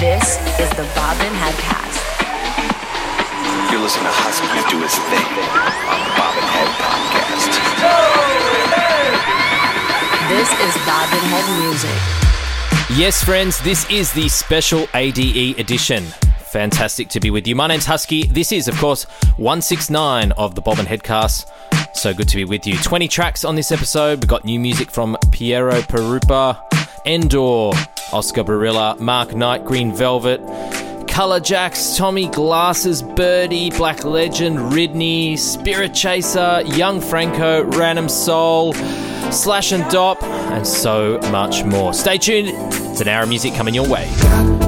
This is the Bobbin Headcast. You're listening to Husky do his thing on the Bobbin Head Podcast. This is Bobbin Head Music. Yes, friends, this is the special ADE edition. Fantastic to be with you. My name's Husky. This is, of course, 169 of the Bobbin Headcast. So good to be with you. 20 tracks on this episode. We've got new music from Piero Pirupa, Endor, Oscar Barila, Mark Knight, Green Velvet, ColorJaxx, Tommy Glasses, Birdie, Black Legend, Ridney, Spiritchaser, Young Franco, Random Soul, Sllash and Doppe, and so much more. Stay tuned. It's an hour of music coming your way.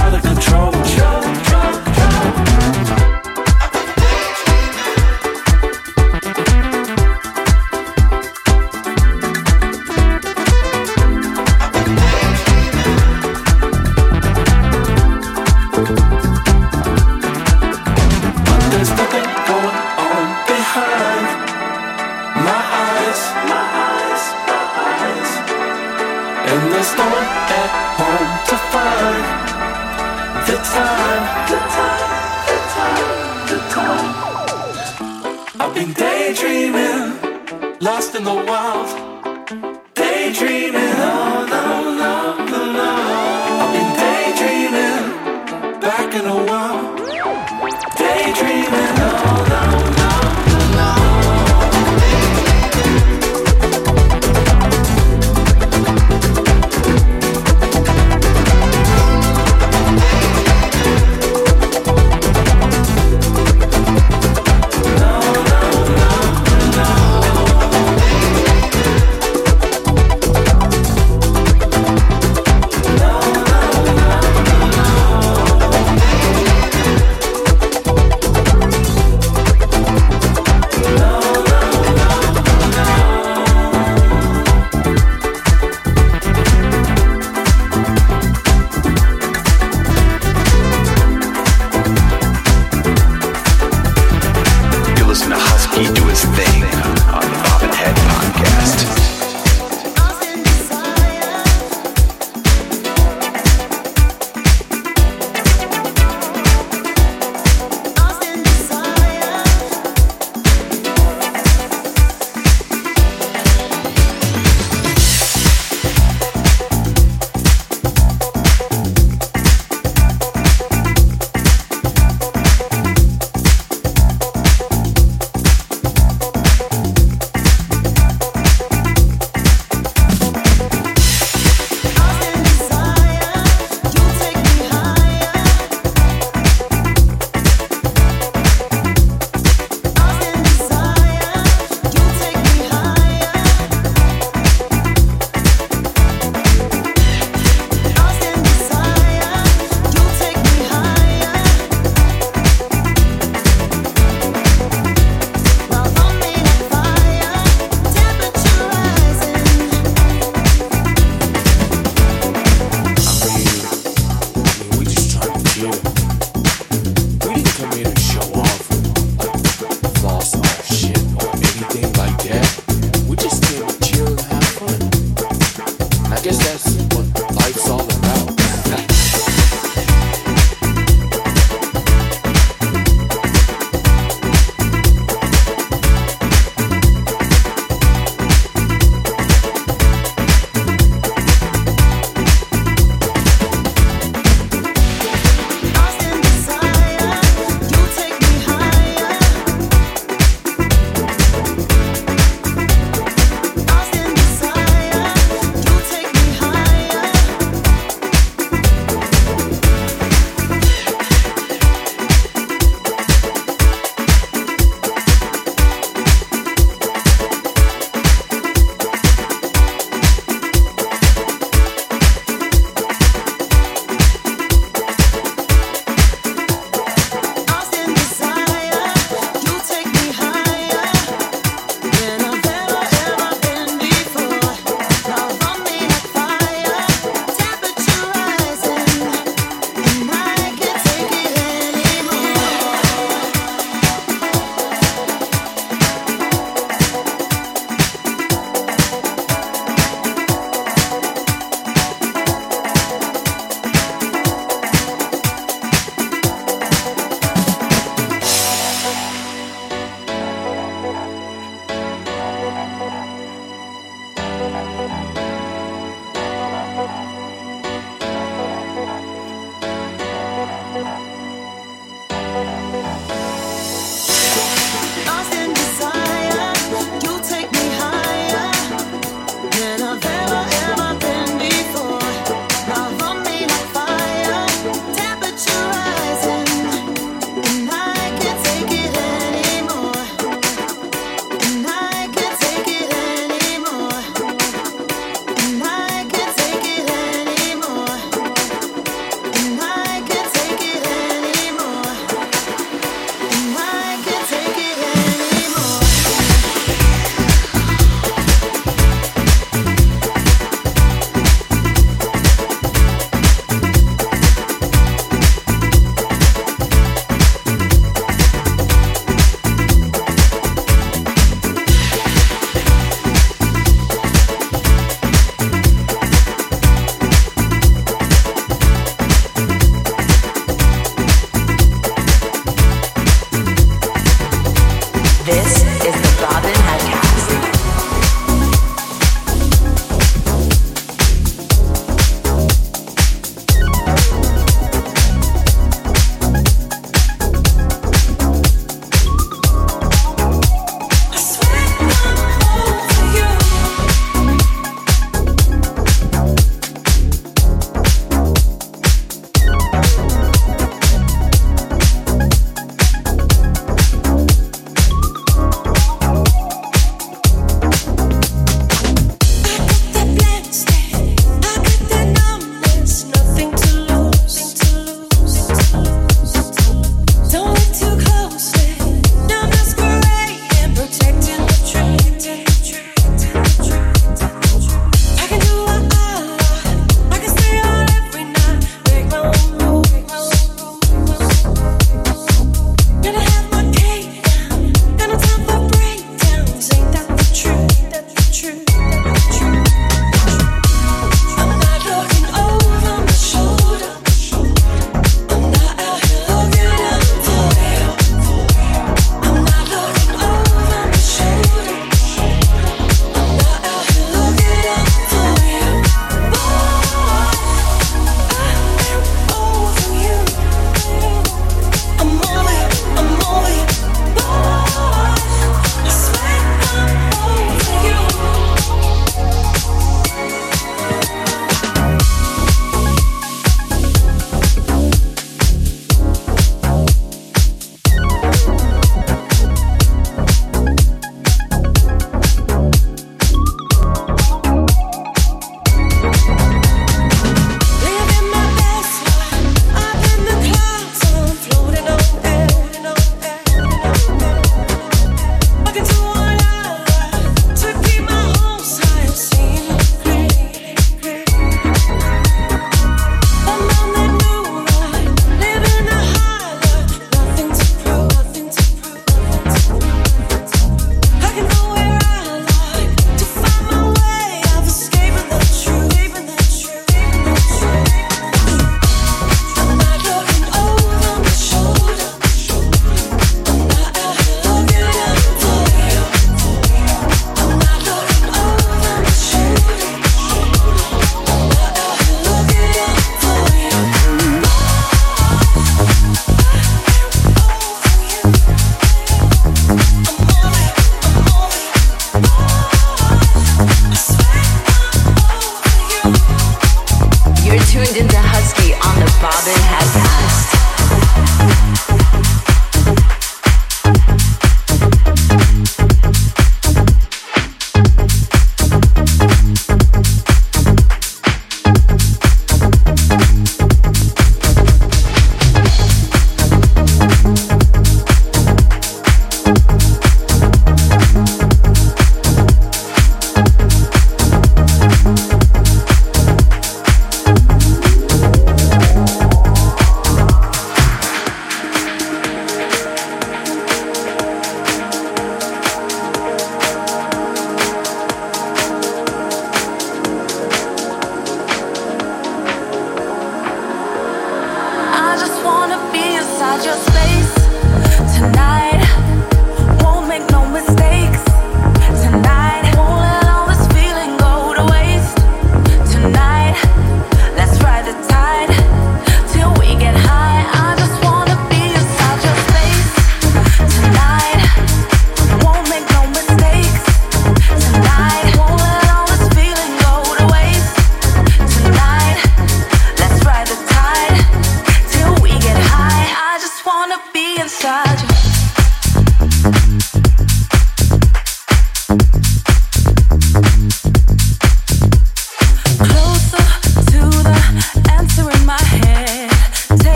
Out of control.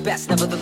your best, the.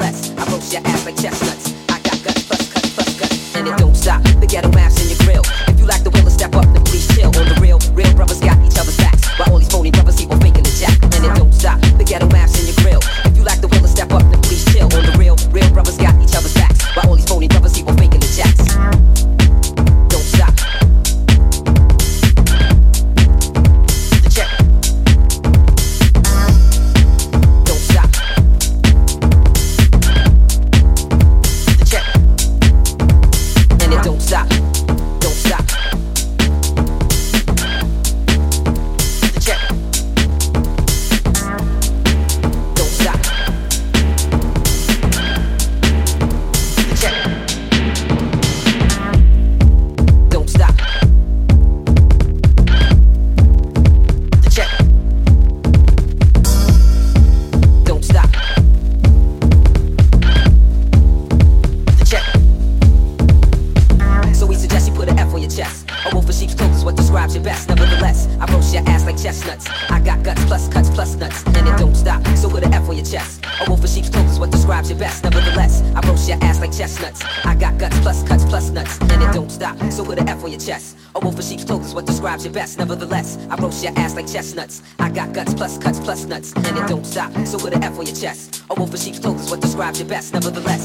less. Nevertheless, I roast your ass like chestnuts. I got guts plus cuts plus nuts, and it don't stop. So with an F on your chest, a wolf in sheep's clothes is what describes you best. Nevertheless.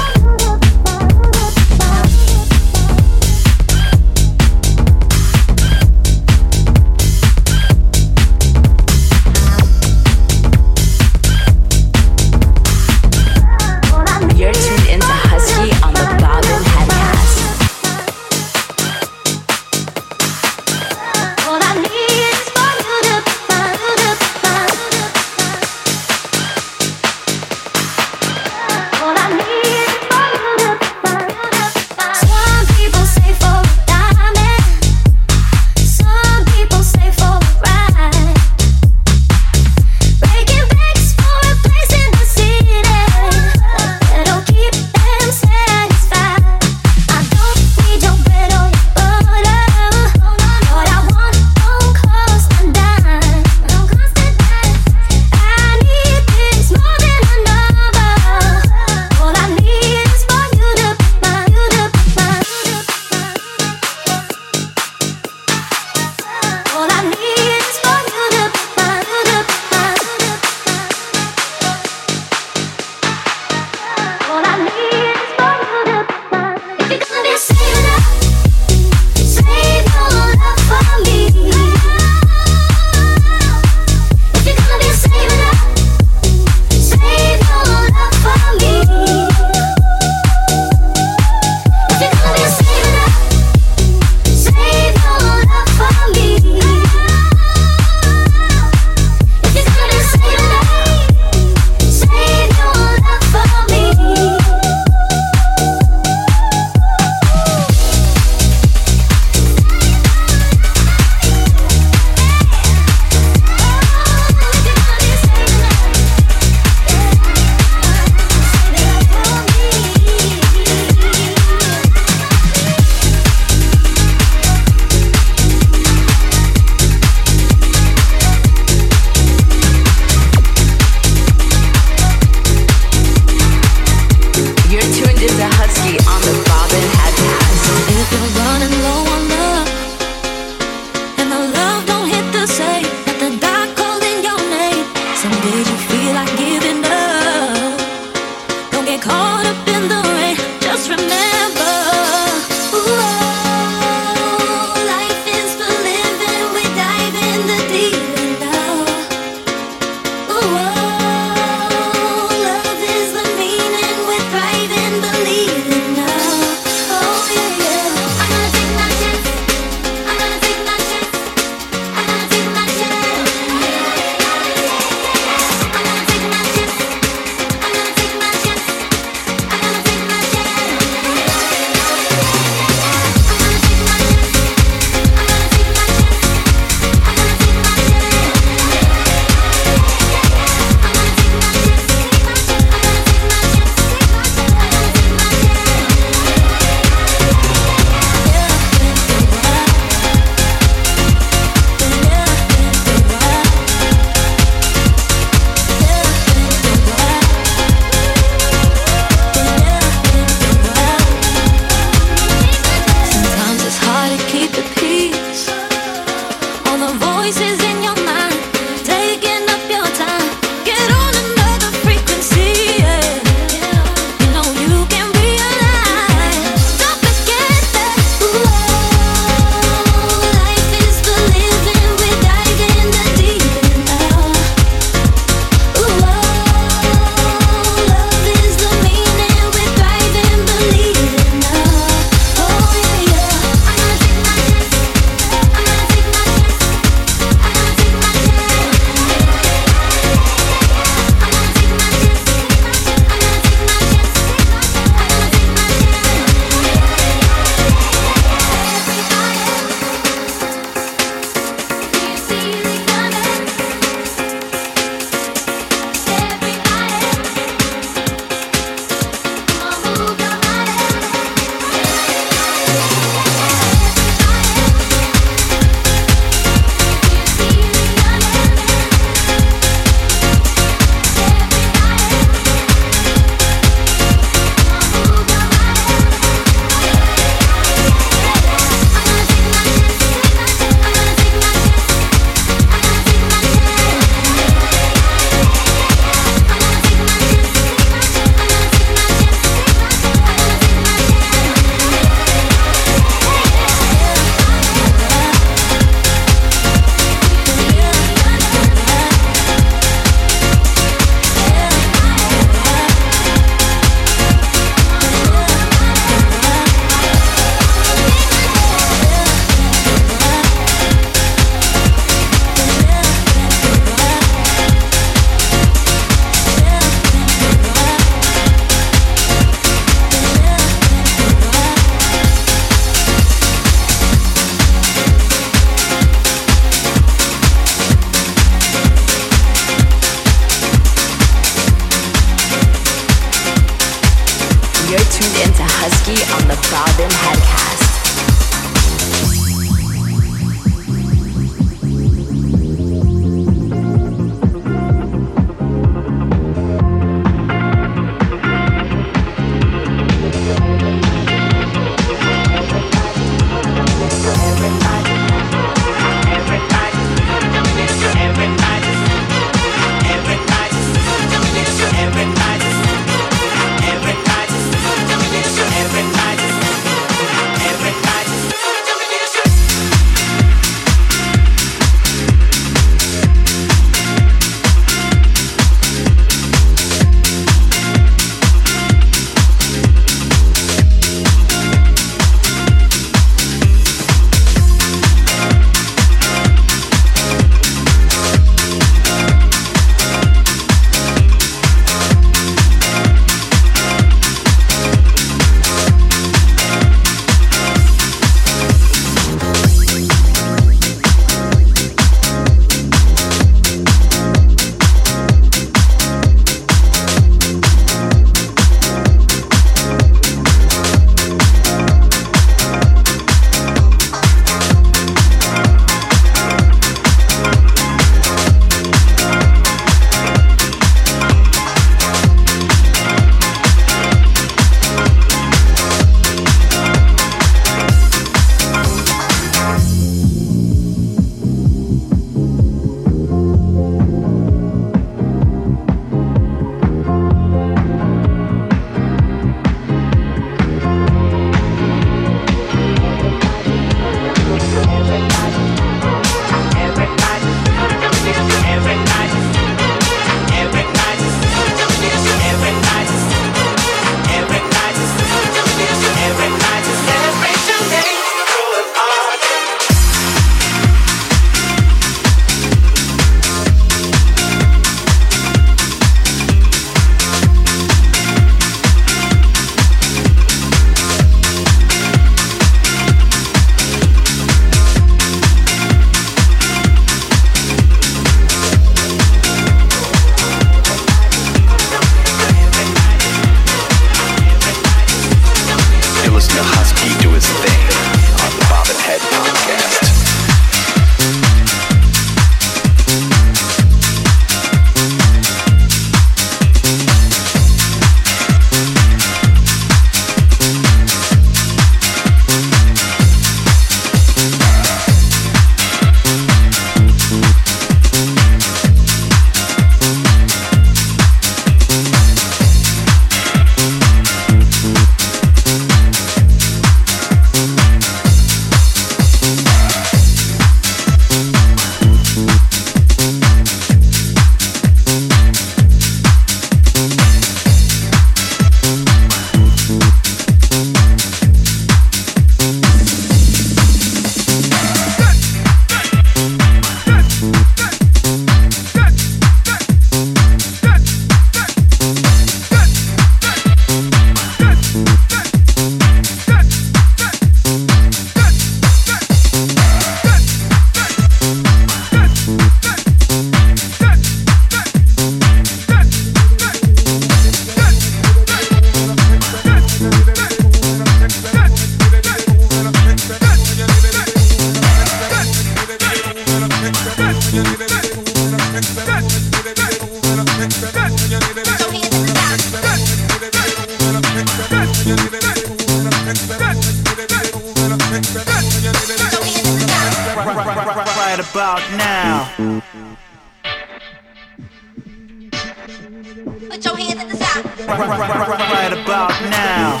At the side. Right about now.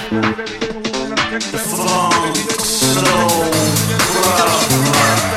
The funk, soul, rock.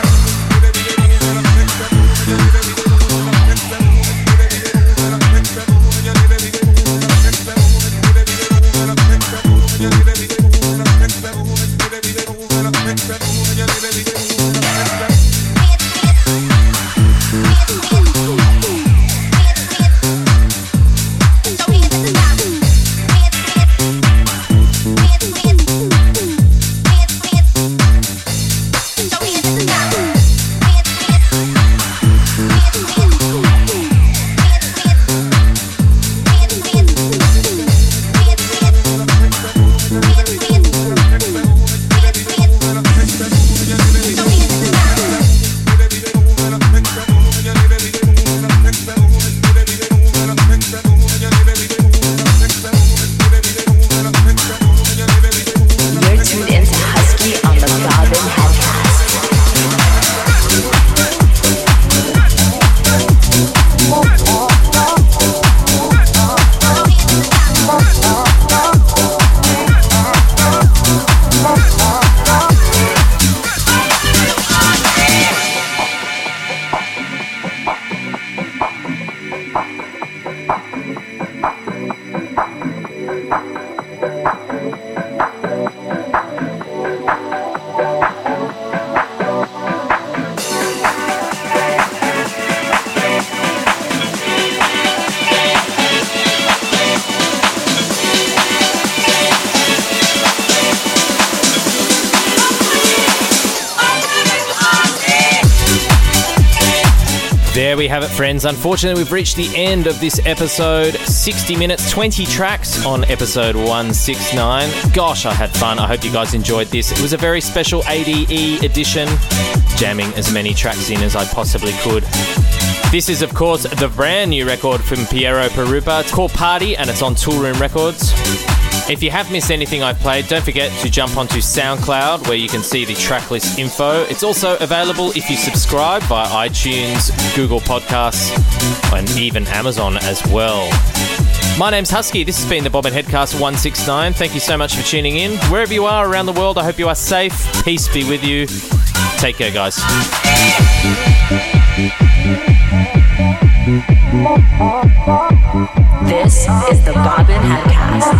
There we have it, friends. Unfortunately, we've reached the end of this episode. 60 minutes, 20 tracks on episode 169. Gosh, I had fun. I hope you guys enjoyed this. It was a very special ADE edition, jamming as many tracks in as I possibly could. This is, of course, the brand new record from Piero Pirupa. It's called Party and it's on Toolroom Records. If you have missed anything I've played, don't forget to jump onto SoundCloud where you can see the tracklist info. It's also available if you subscribe via iTunes, Google Podcasts, and even Amazon as well. My name's Husky. This has been the Bobbin Headcast 169. Thank you so much for tuning in. Wherever you are around the world, I hope you are safe. Peace be with you. Take care, guys. This is the Bobbin Headcast.